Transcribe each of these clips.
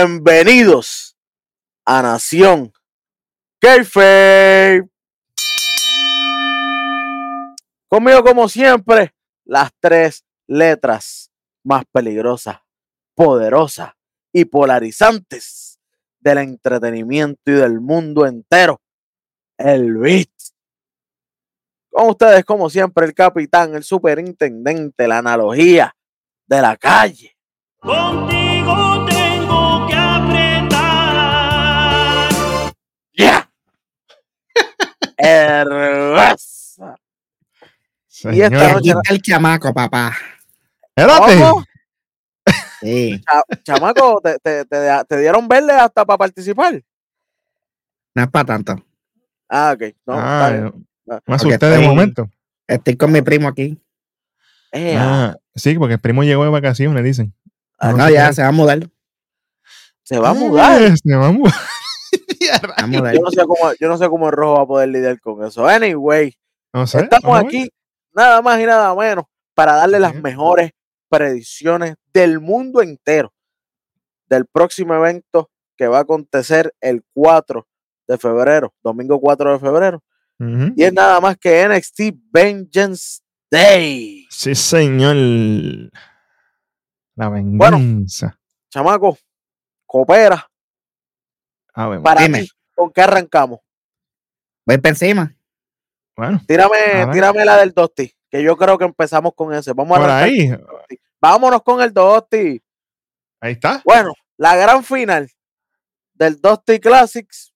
Bienvenidos a Nación Kayfabe. Conmigo, como siempre, las tres letras más peligrosas, poderosas y polarizantes del entretenimiento y del mundo entero. El Beat. Con ustedes, como siempre, el capitán, el superintendente, la analogía de la calle. Hermosa. Y esta noche- aquí está el chamaco, papá. Espérate. Sí, Cha- chamaco, te, te- te- te dieron verde hasta para participar. no es para tanto. Ah, ok. No, está Ah, bien. yo- Ah, me asusté de estoy- momento. Estoy con mi primo aquí. Eh, Ah, sí, porque el primo llegó de vacaciones, dicen. ah, No, ya se va a mudar. se va a mudar. Eh, Se va a mudar. Yo no sé cómo, yo no sé cómo el rojo va a poder lidiar con eso. Anyway, No sé. estamos aquí nada más y nada menos para darle las mejores predicciones del mundo entero del próximo evento que va a acontecer el 4 de febrero, domingo 4 de febrero. Y es nada más que NXT Vengeance Day. Sí, señor. La venganza. Chamaco, coopera. A ver, Para Dime. ti, ¿con qué arrancamos? Voy para encima. bueno, Tírame, tírame la del Dosti, que yo creo que empezamos con ese. Vamos a por ahí. con el Dosti. Vámonos con el Dosti. Ahí está. Bueno, la gran final del Dusty Classics,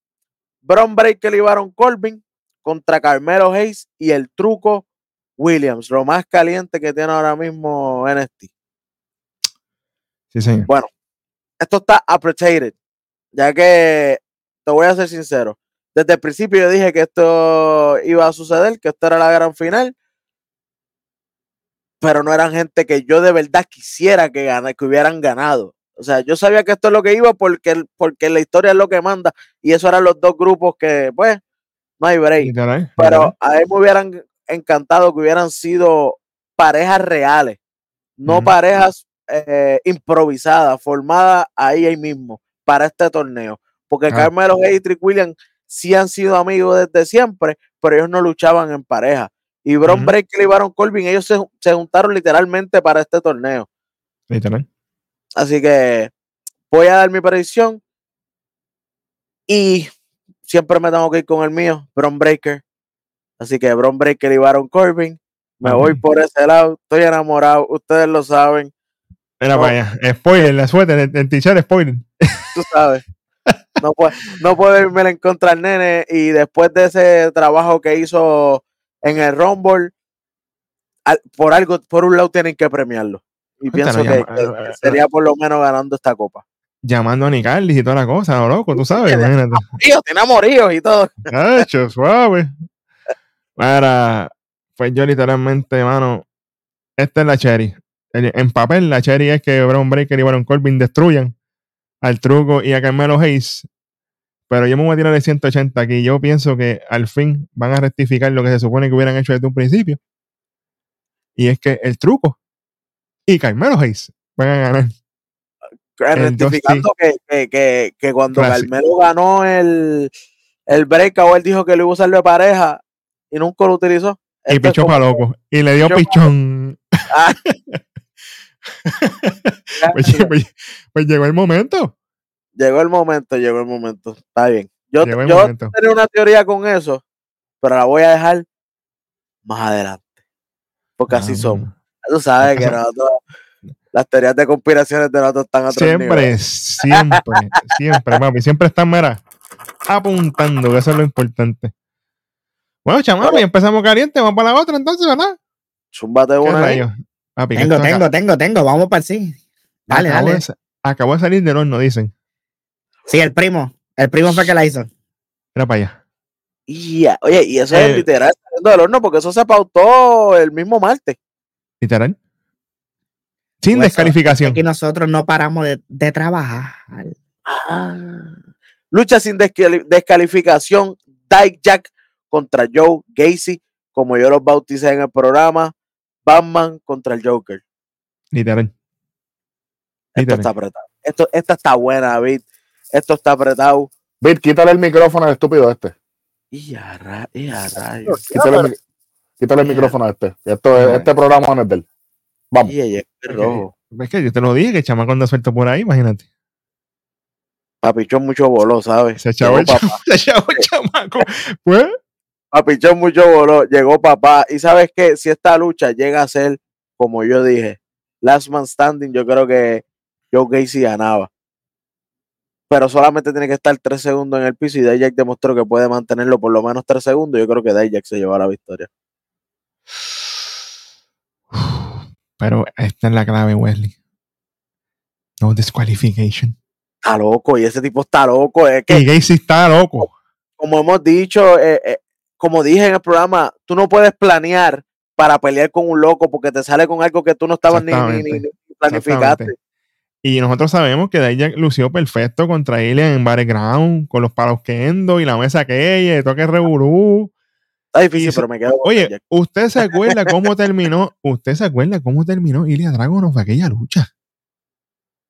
Bron Breaker y Baron Corbin contra Carmelo Hayes y el truco Williams, lo más caliente que tiene ahora mismo NXT. Sí, señor. Esto está appreciated, ya que te voy a ser sincero. Desde el principio yo dije que esto iba a suceder, que esto era la gran final, pero no eran gente que yo de verdad quisiera que, gana- que hubieran ganado. O sea, yo sabía que esto es lo que iba porque, porque la historia es lo que manda y eso eran los dos grupos que, pues, no hay break. Pero a mí me hubieran encantado que hubieran sido parejas reales, no parejas eh, improvisadas, formadas ahí, ahí mismo para este torneo. Porque Ah. Carmelo Hayes y Trick Williams sí han sido amigos desde siempre, pero ellos no luchaban en pareja. Y Bron Ujú. Breakker y Baron Corbin, ellos se, se juntaron literalmente para este torneo. Literal. Así que voy a dar mi predicción. Y siempre me tengo que ir con el mío, Bron Breaker. Así que Bron Breaker y Baron Corbin. Me voy por ese lado. Estoy enamorado. Ustedes lo saben. Mira No. para allá. Spoiler, la suerte, el, el t-shirt spoiler. Tú sabes. No, puedo, no puedo irme en contra al nene. Y después de ese trabajo que hizo en el Rumble, al- por algo, por un lado tienen que premiarlo. Y Cuéntanos, pienso que, llama- que- que sería por lo menos ganando esta copa. Llamando a Nicalis y toda la cosa, ¿no, loco? Tú sabes, Tiene imagínate. Tío, tiene amoríos y todo. Cacho, suave. Para, pues yo literalmente, mano, esta es la Cherry. En papel, la Cherry es que Brown Breaker y Baron Corbin destruyan al truco y a Carmelo Hayes. Pero yo me voy a tirar el 180 aquí. Yo pienso que al fin van a rectificar lo que se supone que hubieran hecho desde un principio. Y es que el truco y Carmelo Hayes van a ganar. El rectificando que, que, que, que cuando Classic. Carmelo ganó el, el breakout, él dijo que lo iba a usar de pareja y nunca lo utilizó. Y pichó para loco. Y le dio pichó pichón. Ah. pues, pues- pues llegó el momento. Llegó el momento, llegó el momento. Está bien. Yo, yo momento. tenía una teoría con eso, pero la voy a dejar más adelante. Porque así Ah, somos. Tú sabes que nosotros, las teorías de conspiraciones de nosotros están a. Siempre, siempre, siempre, papi. Siempre están, mira, apuntando, que eso es lo importante. Bueno, chamaco, y empezamos caliente, vamos para la otra entonces, ¿verdad? ¿Qué una? Papi, Tengo, tengo, tengo, tengo. Vamos para el sí. Dale, acabó, dale. De, acabó de salir del horno, dicen. Sí, el primo. El primo fue que la hizo. Era para allá. Y ya- Oye, y eso es Eh. literal saliendo del horno, porque eso se pautó el mismo martes. Literal. Sin descalificación. Aquí nosotros no paramos de, de trabajar. Ah. Lucha sin descali- descalificación. Dyke Jack contra Joe Gacy, como yo los bauticé en el programa. Batman contra el Joker. Literal. Esto está apretado. esto, esta está buena, David. Esto está apretado. Bit, quítale el micrófono al estúpido este. Y a, ra- y a rayos. Quítale, el, mi- quítale el Ya. micrófono a este. Esto es- este programa no es de él. Vamos. Y ella es rojo. Es que yo te lo dije, que el chamaco anda suelto por ahí, imagínate. Papichón mucho voló, ¿sabes? Se echaba el, Llegó chama- papá. se echaba el chamaco. Pues, Papichón mucho voló. Llegó papá. Y sabes qué? Si esta lucha llega a ser, como yo dije, Last Man Standing, yo creo que Joe Gacy ganaba. Pero solamente tiene que estar tres segundos en el piso y Dijak demostró que puede mantenerlo por lo menos tres segundos. Yo creo que Dijak se lleva la victoria. pero esta es la clave, Wesley. No disqualification. Está loco y ese tipo está loco. Es que Y Gacy está loco. como hemos dicho, eh, eh, como dije en el programa, tú no puedes planear para pelear con un loco porque te sale con algo que tú no estabas ni, ni- ni- planificaste. Y nosotros sabemos que Dijak lució perfecto contra Alien en Battleground, con los palos que endo y la mesa aquella, y toque reburú. Está difícil, Y pero me quedo Oye. ¿usted se acuerda cómo terminó? ¿Usted se acuerda cómo terminó Ilya Dragunov aquella lucha?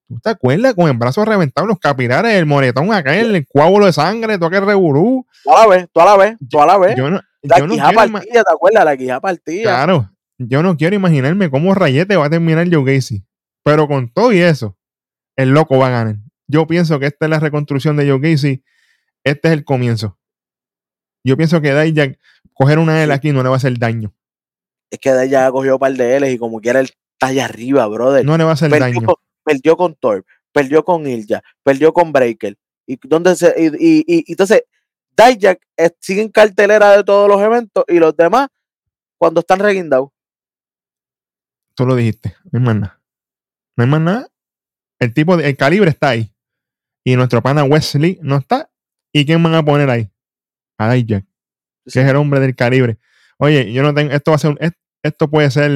¿Tú te acuerdas con el brazo reventado, los capilares, el moretón aquel, el coágulo de sangre, toque reburú? Tú a la vez, tú a la vez, tú a la vez. Yo no, la yo no quija partida, ¿te acuerdas? La quija partida. Claro, yo no quiero imaginarme cómo Rayete va a terminar Joe Gacy. Pero con todo y eso, el loco va a ganar. Yo pienso que esta es la reconstrucción de Joe Gacy. Este es el comienzo. Yo pienso que Dijak coger una L aquí no le va a hacer daño. Es que de ya cogió un par de L's y como quiera él está allá arriba, brother. No le va a hacer daño. Perdió con Thor, perdió con Ilja, perdió con Breaker. Y, dónde se, y, y- y- entonces, Dijak eh, sigue en cartelera de todos los eventos y los demás cuando están reguindados. Tú lo dijiste. No hay más nada. No hay más nada. El tipo, de, el calibre está ahí. Y nuestro pana Wesley no está. ¿Y quién van a poner ahí? A Dijak, que es el hombre del calibre. Oye, yo no tengo, esto va a ser, un- esto puede ser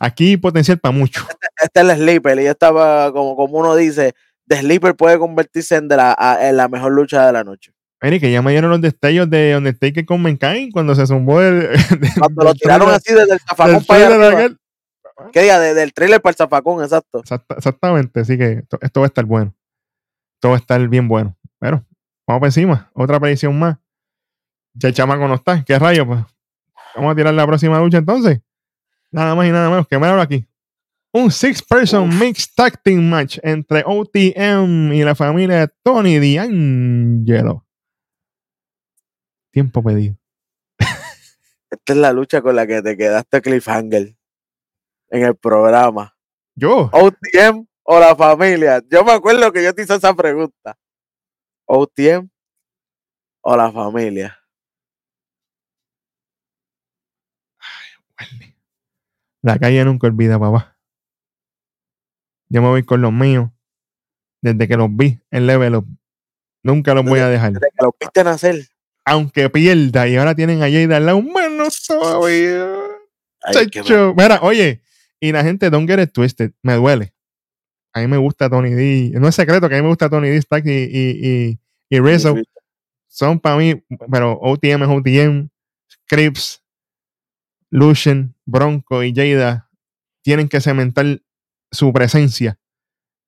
aquí potencial para mucho. Este es el Sleeper y estaba, como, como uno dice, The Sleeper puede convertirse en, de la, a- en la mejor lucha de la noche. Mire, que ya me dieron los destellos de Undertaker con Mankind cuando se zumbó el. Cuando lo tiraron así desde el zafacón para allá. ¿Qué diga? De- del trailer para el zafacón, exacto. exactamente, así que esto, esto va a estar bueno. Esto va a estar bien bueno. Pero, vamos para encima. Otra predicción más. Ya el chamaco no está. ¿Qué rayo? Pues vamos a tirar la próxima lucha entonces. Nada más y nada menos que míralo aquí. Un six-person mixed tag team match entre OTM y la familia de Tony D'Angelo. Tiempo pedido. Esta es la lucha con la que te quedaste cliffhanger en el programa. Yo. OTM o la familia. Yo me acuerdo que yo te hice esa pregunta. OTM o la familia. La calle nunca olvida, papá. Yo me voy con los míos. Desde que los vi en Level Up. Nunca los voy a dejar. Desde que lo viste nacer. Aunque pierda. Y ahora tienen a Jada al lado. Mal. Chacho. Mira, oye. Y la gente, don't get it twisted. Me duele. A mí me gusta Tony D. No es secreto que a mí me gusta Tony D. Stack y, y, y, y Rizzo. Son para mí. Pero OTM es OTM. Crips. Lucian, Bronco y Jada tienen que cementar su presencia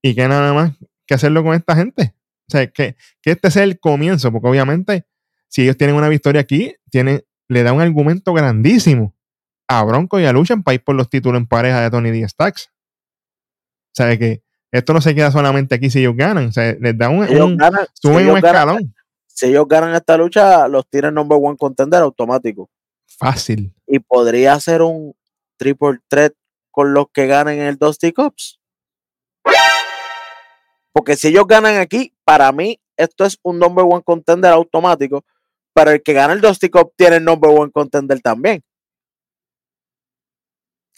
y que nada más que hacerlo con esta gente. O sea, que, que este sea el comienzo, porque obviamente si ellos tienen una victoria aquí, tienen, le da un argumento grandísimo a Bronco y a Lucian para ir por los títulos en pareja de Tony D. Stacks. O sea, que esto no se queda solamente aquí si ellos ganan, o sea, les da un, un- ganan, suben un ganan, escalón. si ellos ganan esta lucha, los tienen number one contender automático. Fácil. Y podría ser un triple threat con los que ganen el Dusty Cups. Porque si ellos ganan aquí, para mí, esto es un number one contender automático. Pero el que gana el Dusty Cup tiene el number one contender también.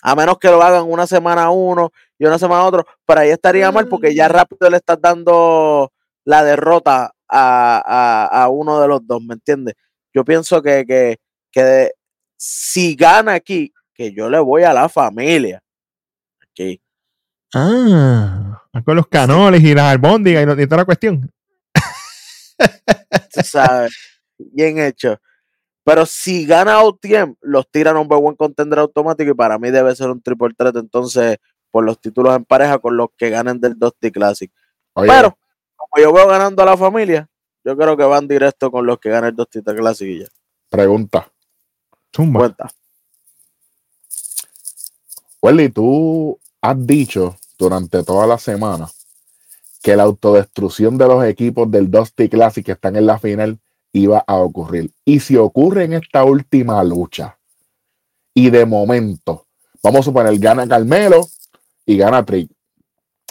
A menos que lo hagan una semana a uno y una semana a otro. Pero ahí estaría mal porque ya rápido le estás dando la derrota a, a- a uno de los dos, ¿me entiendes? Yo pienso que, que, que si gana aquí, que yo le voy a la familia. Aquí. Ah, con los canoles y las albóndigas y, y toda la cuestión. tú sabes, bien hecho. Pero si gana OTM, los tira number one contender automático y para mí debe ser un triple threat entonces por los títulos en pareja con los que ganen del Dusty Classic. Oye, Pero, como yo veo ganando a la familia, yo creo que van directo con los que ganan el dos Tita Classic y ya. pregunta. Zumba. Cuenta. Tú has dicho durante toda la semana que la autodestrucción de los equipos del Dusty Classic que están en la final iba a ocurrir. Y si ocurre en esta última lucha, y de momento, vamos a suponer, gana Carmelo y gana Trick.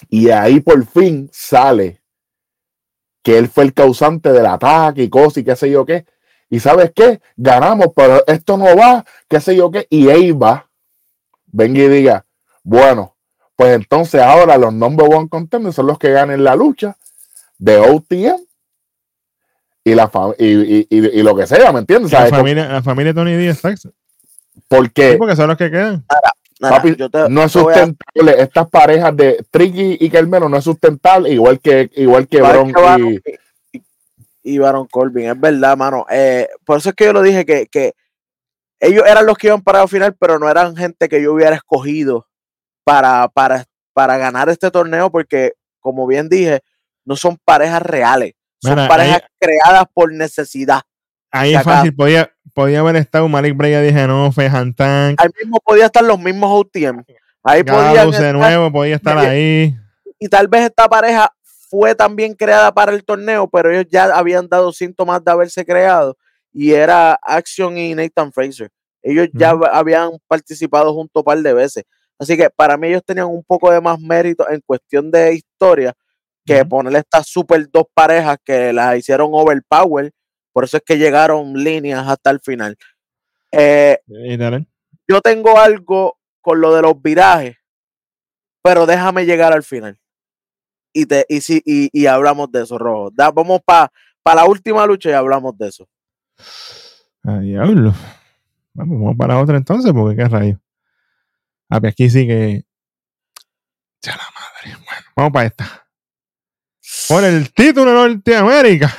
Y ahí por fin sale que él fue el causante del ataque y cosas y qué sé yo qué. Y sabes qué, ganamos, pero esto no va, qué sé yo qué. Y Eva venga y diga, bueno, pues entonces ahora los number one contenders son los que ganen la lucha de OTM y, la y, y- y- y lo que sea, ¿me entiendes? La ¿Sabes? familia, la familia de Tony Díaz, ¿sabes? Porque Sí, porque son los que quedan. Nada, Papi, yo te- no es a- sustentable. Estas parejas de Tricky y Carmelo no es sustentable, igual que, igual que Bron que y, y, Baron Corbin, es verdad, mano. Eh, por eso es que yo lo dije que, que ellos eran los que iban para la final, pero no eran gente que yo hubiera escogido para, para, para ganar este torneo, porque, como bien dije, no son parejas reales, son Mira, parejas ahí- creadas por necesidad. Ahí es fácil, podía, podía haber estado Malik Breya, dije no, Fejan Tank, Ahí mismo podía estar los mismos OTM. Ahí Gabus de nuevo, podía estar ahí. y tal vez esta pareja fue también creada para el torneo, pero ellos ya habían dado síntomas de haberse creado y era Action y Nathan Fraser. Ellos ya habían participado junto un par de veces. Así que para mí ellos tenían un poco de más mérito en cuestión de historia que Ujú. poner estas super dos parejas que las hicieron overpower. Por eso es que llegaron líneas hasta el final. Eh, yo tengo algo con lo de los virajes, pero déjame llegar al final. Y, te, y, sí, y, y hablamos de eso, Rojo. Da- vamos para la última lucha y hablamos de eso. A diablo. Vamos, vamos para otra entonces, porque qué rayo. Ah, pues aquí sí que. Ya la madre. Bueno, vamos para esta. Por el título de Norteamérica.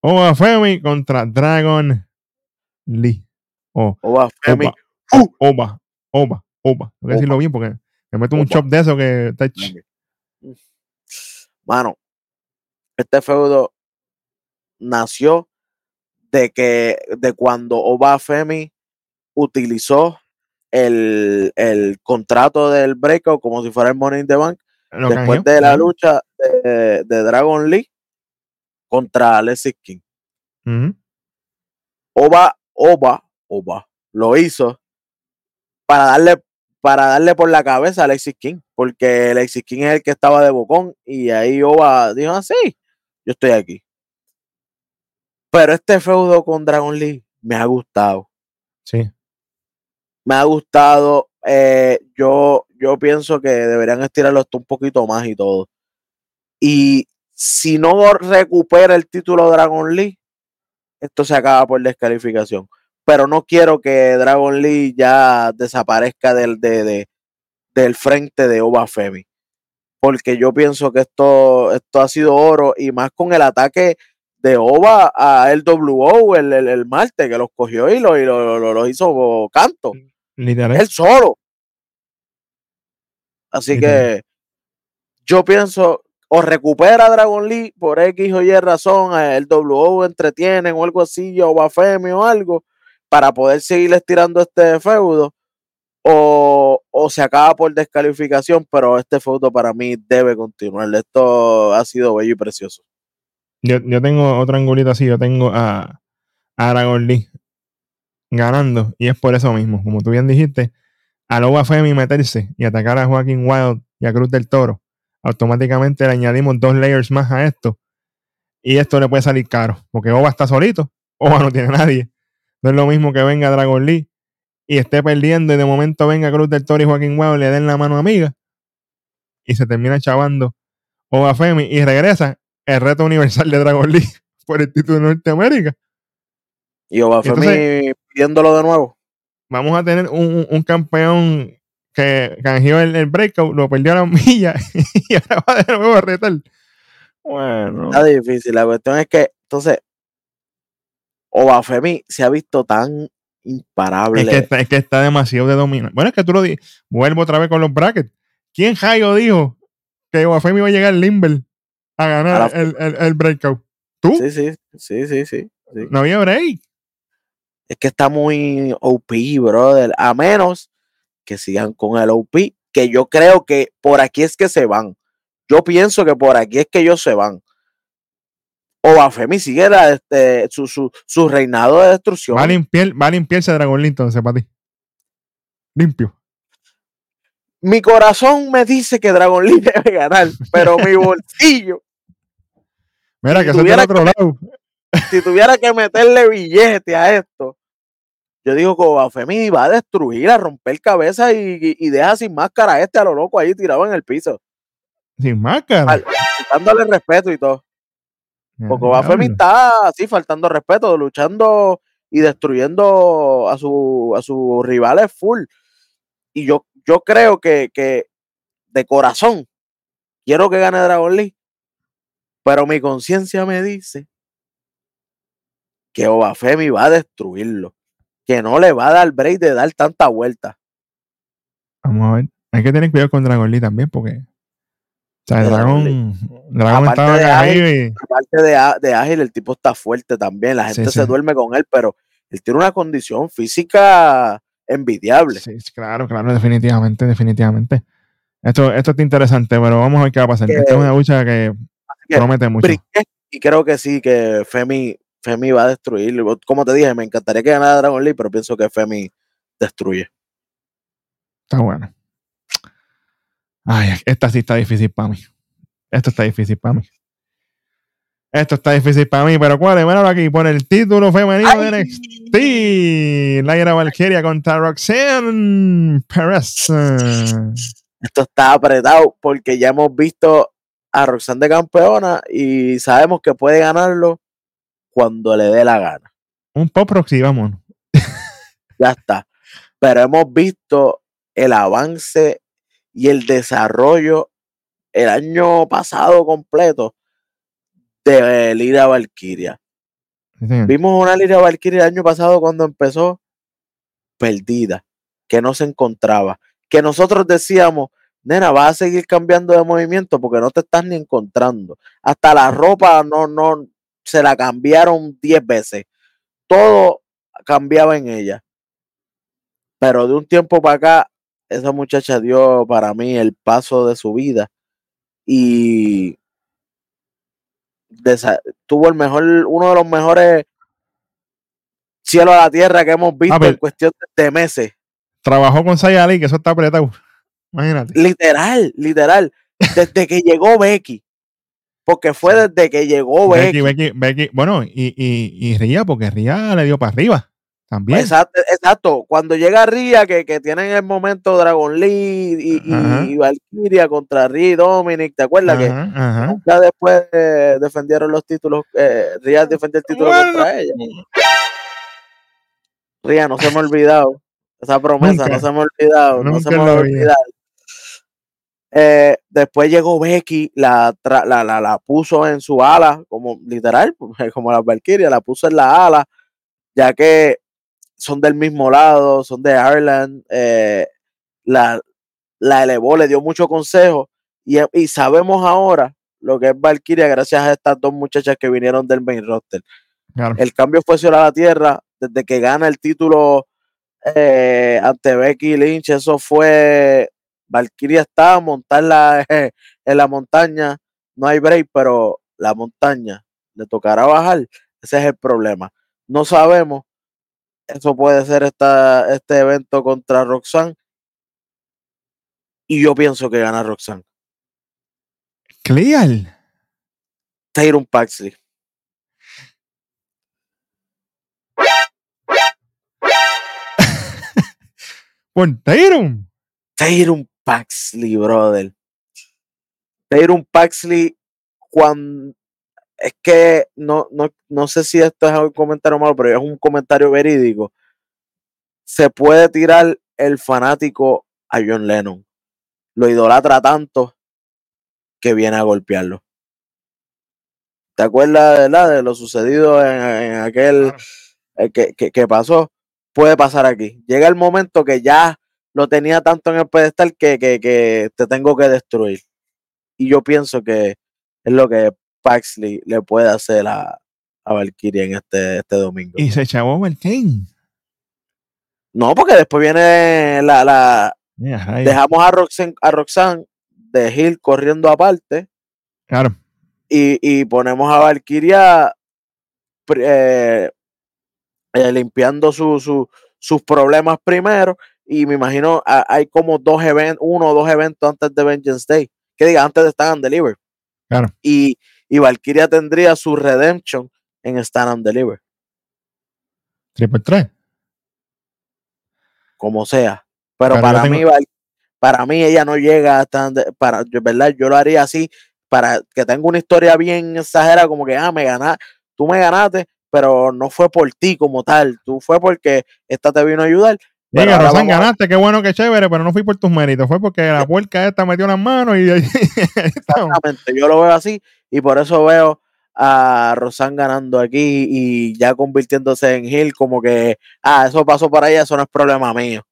Oba Femi contra Dragon Lee. O Oba, Femi, Oba. Oba. Oba. Oba. Tengo que decirlo bien porque me meto un chop de eso que está Mano, este feudo nació de que de cuando Oba Femi utilizó el, el contrato del breakout como si fuera el Money in the Bank lo después de la lucha de, de Dragon Lee contra Alexis King. Oba, Oba, Oba, lo hizo para darle, para darle por la cabeza a Alexis King, porque Alexis King es el que estaba de bocón y ahí Oba dijo así, yo estoy aquí. Pero este feudo con Dragon Lee me ha gustado, Sí. me ha gustado. eh, yo, yo pienso que deberían estirarlo hasta un poquito más y todo. Y si no recupera el título Dragon Lee, esto se acaba por descalificación. Pero no quiero que Dragon Lee ya desaparezca del, de, de- del frente de Oba Femi. Porque yo pienso que esto, esto ha sido oro y más con el ataque de Oba a LWO el, el, el martes, que los cogió y lo, y lo, lo- lo hizo canto. Literal. Él solo. Así Literal. que yo pienso, o recupera a Dragon Lee por X o Y razón, el WO entretienen o algo así, o Bafemi o algo, para poder seguir estirando este feudo, o, o se acaba por descalificación, pero este feudo para mí debe continuar. Esto ha sido bello y precioso. Yo, yo tengo otro angulito así, yo tengo a, a Dragon Lee ganando, y es por eso mismo, como tú bien dijiste, a Loba Femi meterse y atacar a Joaquín Wild y a Cruz del Toro, automáticamente le añadimos dos layers más a esto, y esto le puede salir caro, porque Oba está solito, Oba no tiene nadie. No es lo mismo que venga Dragon Lee y esté perdiendo y de momento venga Cruz del Toro y Joaquín Wild le den la mano amiga y se termina chavando Oba Femi y regresa el reto universal de Dragon Lee por el título de Norteamérica. Y Obafemi pidiéndolo de nuevo. Vamos a tener un, un- un campeón que canjeó el, el breakout, lo perdió a la milla y ahora va de nuevo a retar. Bueno, Está difícil. La cuestión es que, entonces, Obafemi se ha visto tan imparable. es que, está, es que está demasiado de dominar. Bueno, es que tú lo dices. Vuelvo otra vez con los brackets. ¿Quién Jairo dijo que Guafemi iba a llegar Limber a ganar A la- el, el, el breakout. ¿Tú? Sí, sí, sí, sí, sí. sí. No había break. Es que está muy OP, brother. A menos que sigan con el OP, que yo creo que por aquí es que se van. Yo pienso que por aquí es que ellos se van. O Bafemi sigue la- este, su, su, su reinado de destrucción. Va a limpiar, va a limpiarse Dragon Lee entonces para ti. Limpio. Mi corazón me dice que Dragon Lee debe ganar, pero mi bolsillo, Mira, Si que del tuviera otro lado. si tuviera que meterle billete a esto, yo digo que Bafemi va a destruir, a romper cabeza y, y- y deja sin máscara a este a lo loco ahí tirado en el piso, Sin máscara. Al- dándole respeto y todo. Porque Diablo. Bafemi está así faltando respeto, luchando y destruyendo a, su, a sus rivales full. Y yo, yo creo que, que de corazón quiero que gane Dragon Lee, pero mi conciencia me dice que Obafemi va a destruirlo, que no le va a dar break de dar tanta vuelta. Vamos a ver. Hay que tener cuidado con Dragon Lee también porque. O sea, Dragon Aparte estaba de ágil, y. Aparte de, ágil, el tipo está fuerte también, la Sí, gente se sí. duerme con él, pero él tiene una condición física envidiable. Sí, claro, claro, definitivamente, definitivamente. Esto, esto está interesante, pero vamos a ver qué va a pasar. Que- Esta es una lucha que que promete mucho. y creo que sí, que Femi, Femi va a destruir. Como te dije, me encantaría que ganara Dragon Lee, pero pienso que Femi destruye. Está bueno. Ay, esta sí está difícil para mí. Esto está difícil para mí. Esto está difícil para mí, pero ¿cuál es? Míralo aquí, por el título femenino de ¡Ay! NXT. Laira Valkyria contra Roxanne Perez. Esto está apretado porque ya hemos visto a Roxanne de campeona y sabemos que puede ganarlo cuando le dé la gana. Un pop Roxy, vamos. Ya está. Pero hemos visto el avance y el desarrollo el año pasado completo de Lira Valkyria. Sí. Vimos una Lira Valkyria el año pasado cuando empezó perdida, que no se encontraba, que nosotros decíamos, nena, vas a seguir cambiando de movimiento porque no te estás ni encontrando. Hasta la ropa no, no, se la cambiaron 10 veces. Todo cambiaba en ella. Pero de un tiempo para acá, esa muchacha dio para mí el paso de su vida y tuvo el mejor, uno de los mejores cielo a la tierra que hemos visto pero- en cuestión de meses. Trabajó con Saya Ali, que eso está apretado. Imagínate. Literal, literal. Desde que llegó Becky. Porque fue desde que llegó Becky. Becky, Becky, Becky. Bueno, y, y, y Ría, porque Ría le dio para arriba. También. Exacto, exacto. Cuando llega Ria, que, que tienen el momento Dragon Lee y, y, Valkyria contra Ria y Dominic, ¿te acuerdas que Ajá, nunca después eh, defendieron los títulos? Eh, Ria defendió el título Bueno. contra ella. Ria, no se me ha olvidado. Esa promesa Nunca. no se me ha olvidado. no se me en va a la vida. olvidar. Eh, después llegó Becky, la, la, la, la puso en su ala, como literal, como la Valkyria, la puso en la ala, ya que son del mismo lado, son de Ireland, eh, la, la elevó, le dio mucho consejo y, y sabemos ahora lo que es Valkyria gracias a estas dos muchachas que vinieron del main roster. Claro. El cambio fue a la tierra desde que gana el título eh, ante Becky Lynch. Eso fue. Valkyria está a montarla eh, en la montaña. No hay break, pero la montaña le tocará bajar. Ese es el problema. No sabemos. Eso puede ser esta, este evento contra Roxanne. Y yo pienso que gana Roxanne. Clear. Tyron Paxley. Por Tyron. Tyron Paxley, brother. Tyron Paxley, cuando es que no, no, no sé si esto es un comentario malo, pero es un comentario verídico. Se puede tirar el fanático a John Lennon. Lo idolatra tanto que viene a golpearlo. ¿Te acuerdas ¿verdad? de lo sucedido en, en aquel eh, que, que- que pasó? Puede pasar aquí. Llega el momento que ya lo tenía tanto en el pedestal que, que, que te tengo que destruir. y yo pienso que es lo que Paxley le puede hacer a, a Valkyria en este, este domingo. Y se chavó Valkane. No, porque después viene la, la dejamos a Roxanne, a Roxanne de Hill corriendo aparte Claro. y, y ponemos a Valkyria eh, eh, limpiando su, su- sus problemas primero y me imagino a- hay como dos eventos, uno o dos eventos antes de Vengeance Day, que diga antes de Stand and Deliver. Claro. Y, y Valkyria tendría su redemption en Stand and Deliver, Triple 3. como sea. Pero, para tengo- mí, para mí ella no llega a Stand and- para, yo, ¿verdad? Yo lo haría así para que tenga una historia bien exagerada, como que, ah, me ganaste, tú me ganaste, pero no fue por ti como tal, tú fue porque esta te vino a ayudar. Diga, a- ganaste, qué bueno, qué chévere, pero no fui por tus méritos, fue porque la puerca esta metió las manos y. Exactamente, yo lo veo así y por eso veo a Rosan ganando aquí y ya convirtiéndose en Hill como que, ah, eso pasó por ahí, eso no es problema mío.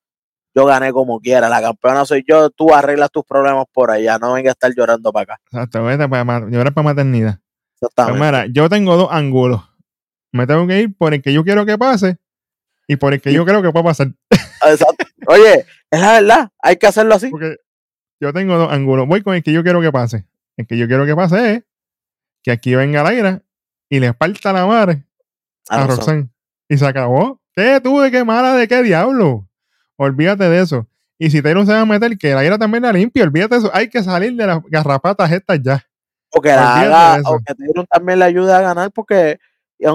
Yo gané como quiera, la campeona soy yo, tú arreglas tus problemas por allá, no venga a estar llorando para acá. Exacto, vete para, llorar para maternidad. Pues Exactamente. mira, yo tengo dos ángulos. Me tengo que ir por el que yo quiero que pase y por el que yo creo que pueda pasar. Exacto. Oye, es la verdad, hay que hacerlo así. Porque yo tengo dos ángulos. Voy con el que yo quiero que pase. El que yo quiero que pase es que aquí venga la ira y le parta la madre A a Roxanne. Roxanne. Y se acabó. ¿Qué tú de qué mala de qué diablo? Olvídate de eso. Y si Taylor se va a meter, que la ira también la limpie. Olvídate de eso. Hay que salir de las garrapatas estas ya. O que la haga, o que Tyron también le ayude a ganar porque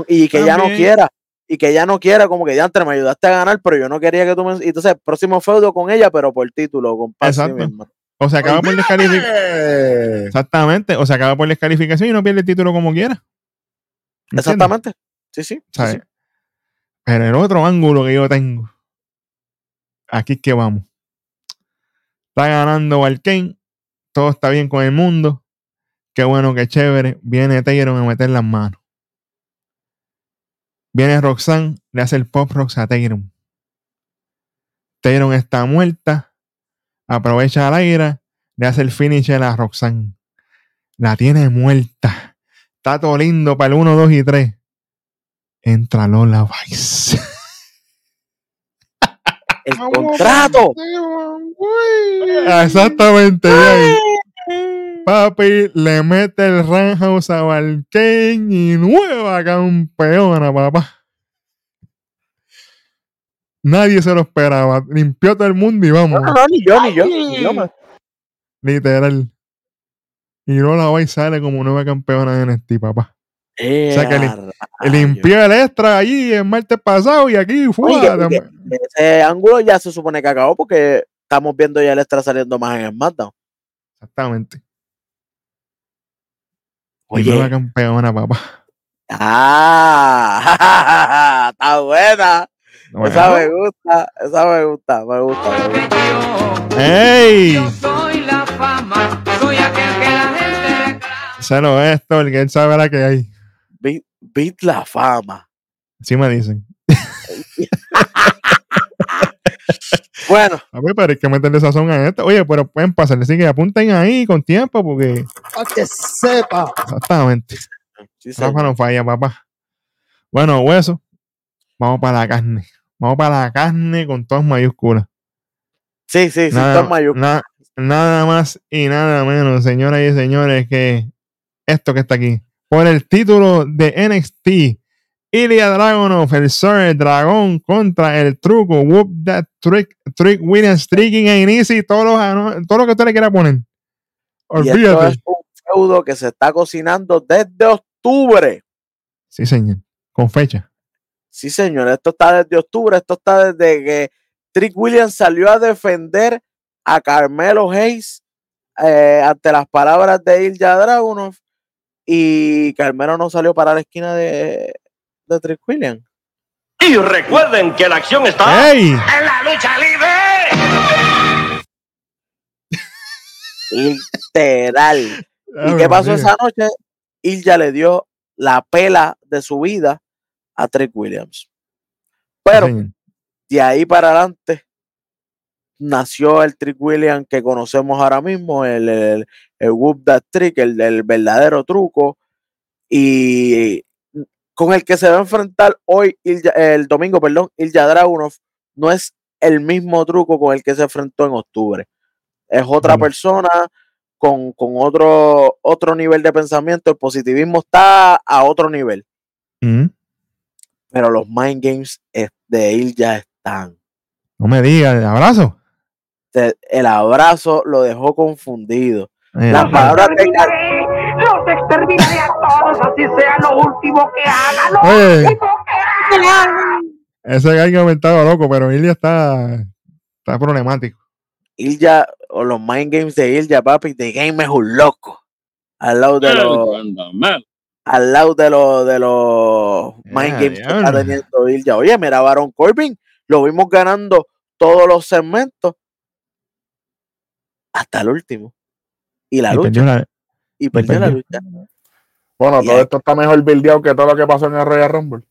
y, que ella no quiera. Y que ella no quiera, como que ya antes me ayudaste a ganar, pero yo no quería que tú me. Entonces, próximo feudo con ella, pero por título, con Exacto. misma. O se acaba por descalificar. Eh, Exactamente. O se acaba por descalificación y no pierde el título como quiera. Exactamente. Sí, sí. sí, ¿Sabes? sí. Pero el otro ángulo que yo tengo, aquí es que vamos. Está ganando Valkane, todo está bien con el mundo. Qué bueno, qué chévere. Viene Taylor a meter las manos. Viene Roxanne, le hace el pop rocks a Taylor. Taylor está muerta, aprovecha la ira, le hace el finisher a Roxanne. La tiene muerta. Está todo lindo para el 1, 2 y 3 entra Lola Vice. El contrato. Exactamente. ahí. Papi le mete el Roundhouse a Valkane y nueva campeona, papá. Nadie se lo esperaba. Limpió todo el mundo y vamos. No, no, ni yo, ni yo. Ni yo me- Literal. Y Lola Vice sale como nueva campeona de NXT, papá. Eh, sea que. Limpió el extra allí el martes pasado y aquí fue. Oye, Ese ángulo ya se supone que acabó porque estamos viendo ya el extra saliendo más en SmackDown. Exactamente. Y Oye. nueva campeona, papá. Ah, está buena. Esa me gusta, esa me gusta, me gusta. me gusta. ¡Ey! Yo soy la fama, soy aquel que la gente reclama. Celo esto, el que él sabe la que hay. Beat, beat la fama. Así me dicen. Bueno, A ver, pero hay que meterle sazón a esto. Oye, pero pueden pasar. Así que apunten ahí con tiempo porque. Para que sepa. Exactamente. sí. Rafa no falla, papá. Bueno, hueso. Vamos para la carne. Vamos para la carne con todas mayúsculas. sí, sí, sí, nada, Mayuk. na- nada más y nada menos, señoras y señores, que esto que está aquí. Por el título de NXT, Ilya Dragunov, el Sir Dragón contra el truco, Whoop That Trick, Trick Williams, Tricking and Easy, todo lo, ano- todo lo que usted le quiera poner. Y esto Olvídate. es un feudo que se está cocinando desde octubre. Sí, señor. Con fecha. Sí, señor, esto está desde octubre, esto está desde que Trick Williams salió a defender a Carmelo Hayes eh, ante las palabras de Ilya Dragunov y Carmelo no salió para la esquina de, de Trick Williams. Y recuerden que la acción está en la lucha libre. Literal. ¿Y qué pasó esa noche? Ilya le dio la pela de su vida a Trick Williams. Pero de ahí para adelante, nació el Trick William que conocemos ahora mismo, el, el, el Whoop That Trick, el, el verdadero truco, y con el que se va a enfrentar hoy, el domingo, perdón, Ilya Dragunov, no es el mismo truco con el que se enfrentó en octubre. Es otra persona con, con otro, otro nivel de pensamiento. El positivismo está a otro nivel, Mm, pero los mind games es- de Ilya están. No me digas, el abrazo. El abrazo lo dejó confundido. Eh, Las palabras de Los exterminaré a todos, así sea lo último que hagan. Lo Oye. último que hagan. ese gallo estaba loco, pero Ilya está, está problemático. Ilya, o los mind games de Ilya, papi, The Game es un loco. Al lado de los, al lado de los, de los mind Ya, games que está teniendo Ilya. Oye, mira, Baron Corbin, lo vimos ganando todos los segmentos hasta el último. Y la Y lucha, perdió la- y perdió la perdió. lucha. Bueno, Y todo ahí- esto está mejor bildeado que todo lo que pasó en el Royal Rumble.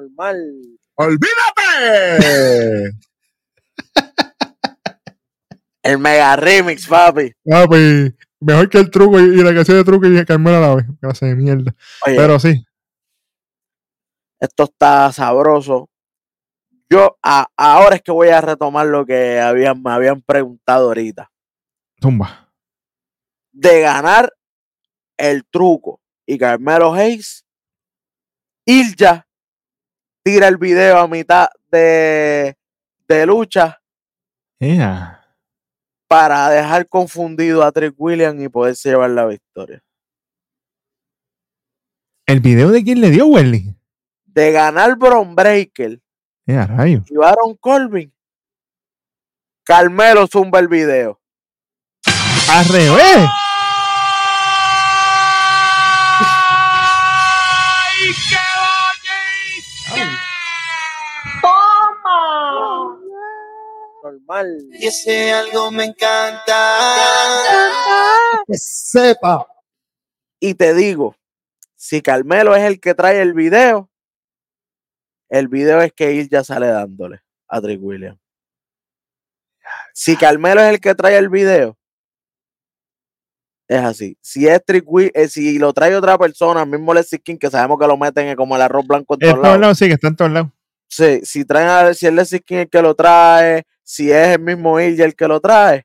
Normal. ¡Olvídate! El mega remix, papi. Pues, mejor que el truco y, y la canción de truco y Carmela a la vez. De mierda. Oye, Pero sí, esto está sabroso. Yo a- ahora es que voy a retomar lo que habían, me habían preguntado ahorita. tumba. De ganar el truco y Carmelo Hayes, Ilja tira el video a mitad de, de lucha para dejar confundido a Trick William y poderse llevar la victoria. ¿El video de quién le dio, Welly? De ganar Bron Breaker Ea, rayo. y Baron Corbin, Carmelo zumba el video. ¡Al revés! Normal. Y ese algo me encanta. Sepa. Y te digo, si Carmelo es el que trae el video, el video es que Ilja sale dándole a Trick William. Si Carmelo es el que trae el video, es así. Si es Trick eh, si lo trae otra persona, mismo Leslie King, que sabemos que lo meten en como el arroz blanco en todos lados. lados, sí, que está en todos lados. Sí, si traen a, si es Leslie King el que lo trae, si es el mismo Ilja el que lo trae,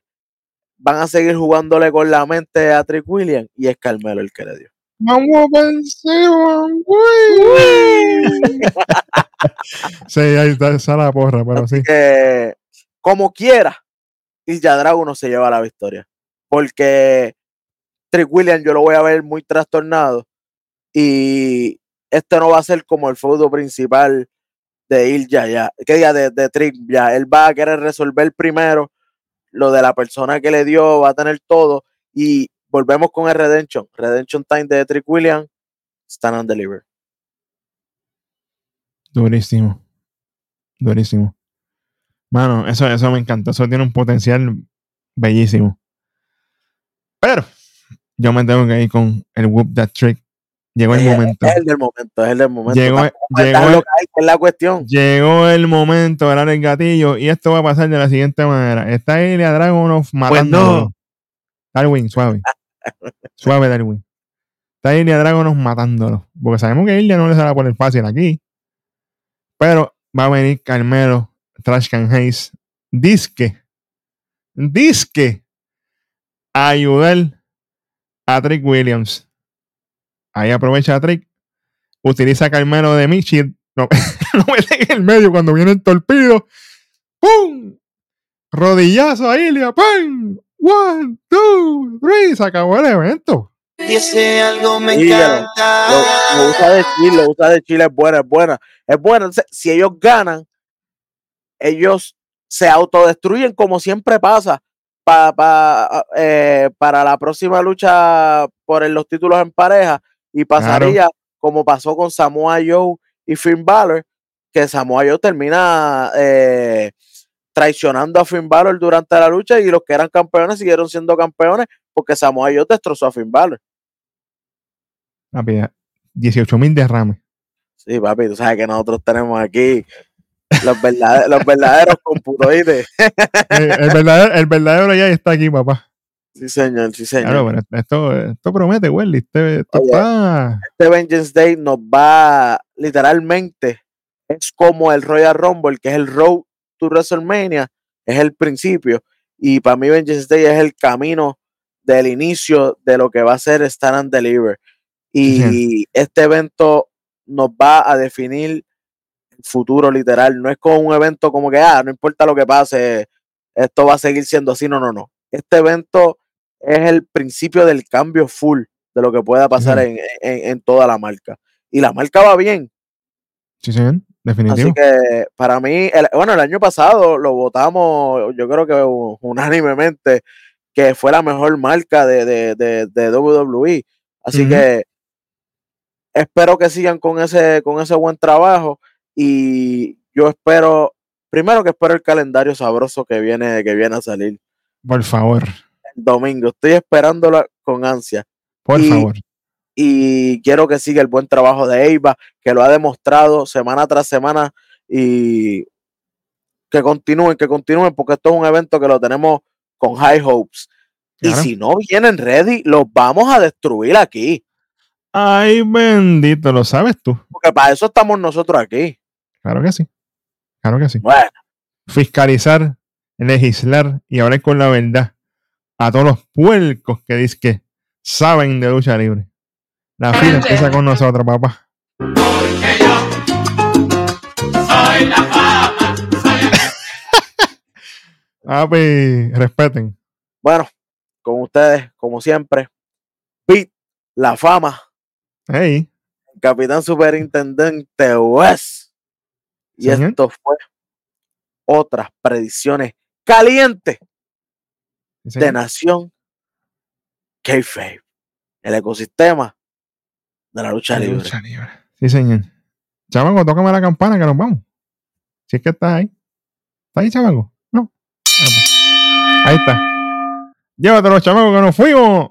van a seguir jugándole con la mente a Trick William y es Carmelo el que le dio. Vamos encima, sí, ahí está esa la porra, pero sí. que como quiera, Ilja Dragunov se lleva la victoria. Porque Trick William yo lo voy a ver muy trastornado. Y este no va a ser como el feudo principal de Ilja ya. Que diga de, de Trick ya. Él va a querer resolver primero lo de la persona que le dio, va a tener todo. Y volvemos con el Redemption. Redemption Time de Trick William. Stand and deliver. Durísimo. Durísimo. Mano, eso, eso me encanta. Eso tiene un potencial bellísimo. Pero yo me tengo que ir con el Whoop That Trick. Llegó el momento. Es el del momento, es el del momento. Llegó, llegó, el, caer, que es la cuestión. llegó el momento de dar el gatillo. Y esto va a pasar de la siguiente manera. Está Ilya Dragunov matando. Darwin, suave. suave, Darwin. Está Ilya Dragunov matándolo. Porque sabemos que Ilya no le sale a poner fácil aquí. Pero va a venir Carmelo, Trash Can Hayes, disque, disque, a ayudar a Trick Williams. Ahí aprovecha a Trick, utiliza a Carmelo de Michi, no, lo mete en el medio cuando viene el torpedo. ¡Pum! Rodillazo a Ilya, ¡pum! One, two, three, se acabó el evento. Y ese algo me encanta. Lo, lo usa de Chile, lo usa de Chile, es buena, es buena. Es buena. Entonces, si ellos ganan, ellos se autodestruyen como siempre pasa pa- pa- eh, para la próxima lucha por el- los títulos en pareja y pasaría como pasó con Samoa Joe y Finn Balor, que Samoa Joe termina eh, traicionando a Finn Balor durante la lucha y los que eran campeones siguieron siendo campeones porque Samoa Joe destrozó a Finn Balor. Papi, 18 mil derrames. Sí, papi, tú sabes que nosotros tenemos aquí los, verdade- los verdaderos computoides. Eh, el, verdadero, el verdadero ya está aquí, papá. Sí, señor, sí, señor. Claro, pero esto, esto promete, Welly. Este, esto Oye. está. este Vengeance Day nos va literalmente, es como el Royal Rumble, que es el Road to WrestleMania, es el principio. Y para mí Vengeance Day es el camino del inicio de lo que va a ser Stand and Deliver. Y este evento nos va a definir el futuro literal. No es como un evento como que, ah, no importa lo que pase, esto va a seguir siendo así. No, no, no. Este evento es el principio del cambio full de lo que pueda pasar en, en- en toda la marca. Y la marca va bien. Sí, señor. Definitivo. Así que para mí, el- bueno, el año pasado lo votamos, yo creo que unánimemente, que fue la mejor marca de, de, de, de WWE. Así que espero que sigan con ese, con ese buen trabajo. Y yo espero, primero que espero el calendario sabroso que viene, que viene a salir Por favor. Domingo. Estoy esperándolo con ansia. Por Y- favor. y quiero que siga el buen trabajo de Eiva, que lo ha demostrado semana tras semana y que continúen, que continúen, porque esto es un evento que lo tenemos con high hopes. Claro. Y si no vienen ready, los vamos a destruir aquí, Ay, bendito, lo sabes tú. porque para eso estamos nosotros aquí. Claro que sí. Claro que sí. Bueno, Fiscalizar, legislar y hablar con la verdad a todos los puercos que dicen que saben de lucha libre. La fila empieza con nosotros, papá. Porque yo soy la fama. Papi, respeten. bueno, con ustedes, como siempre, Pete, la fama, Hey, capitán superintendente West. Y Señor. esto fue otras predicciones calientes sí, de. Nación Kayfabe, el ecosistema de la lucha libre. Lucha libre. Sí, señor. Chamaco, tócame la campana que nos vamos. Si es que estás ahí. ¿Está ahí, chamaco? No. Ah, pues. Ahí está. Llévatelo, chamaco, que nos fuimos.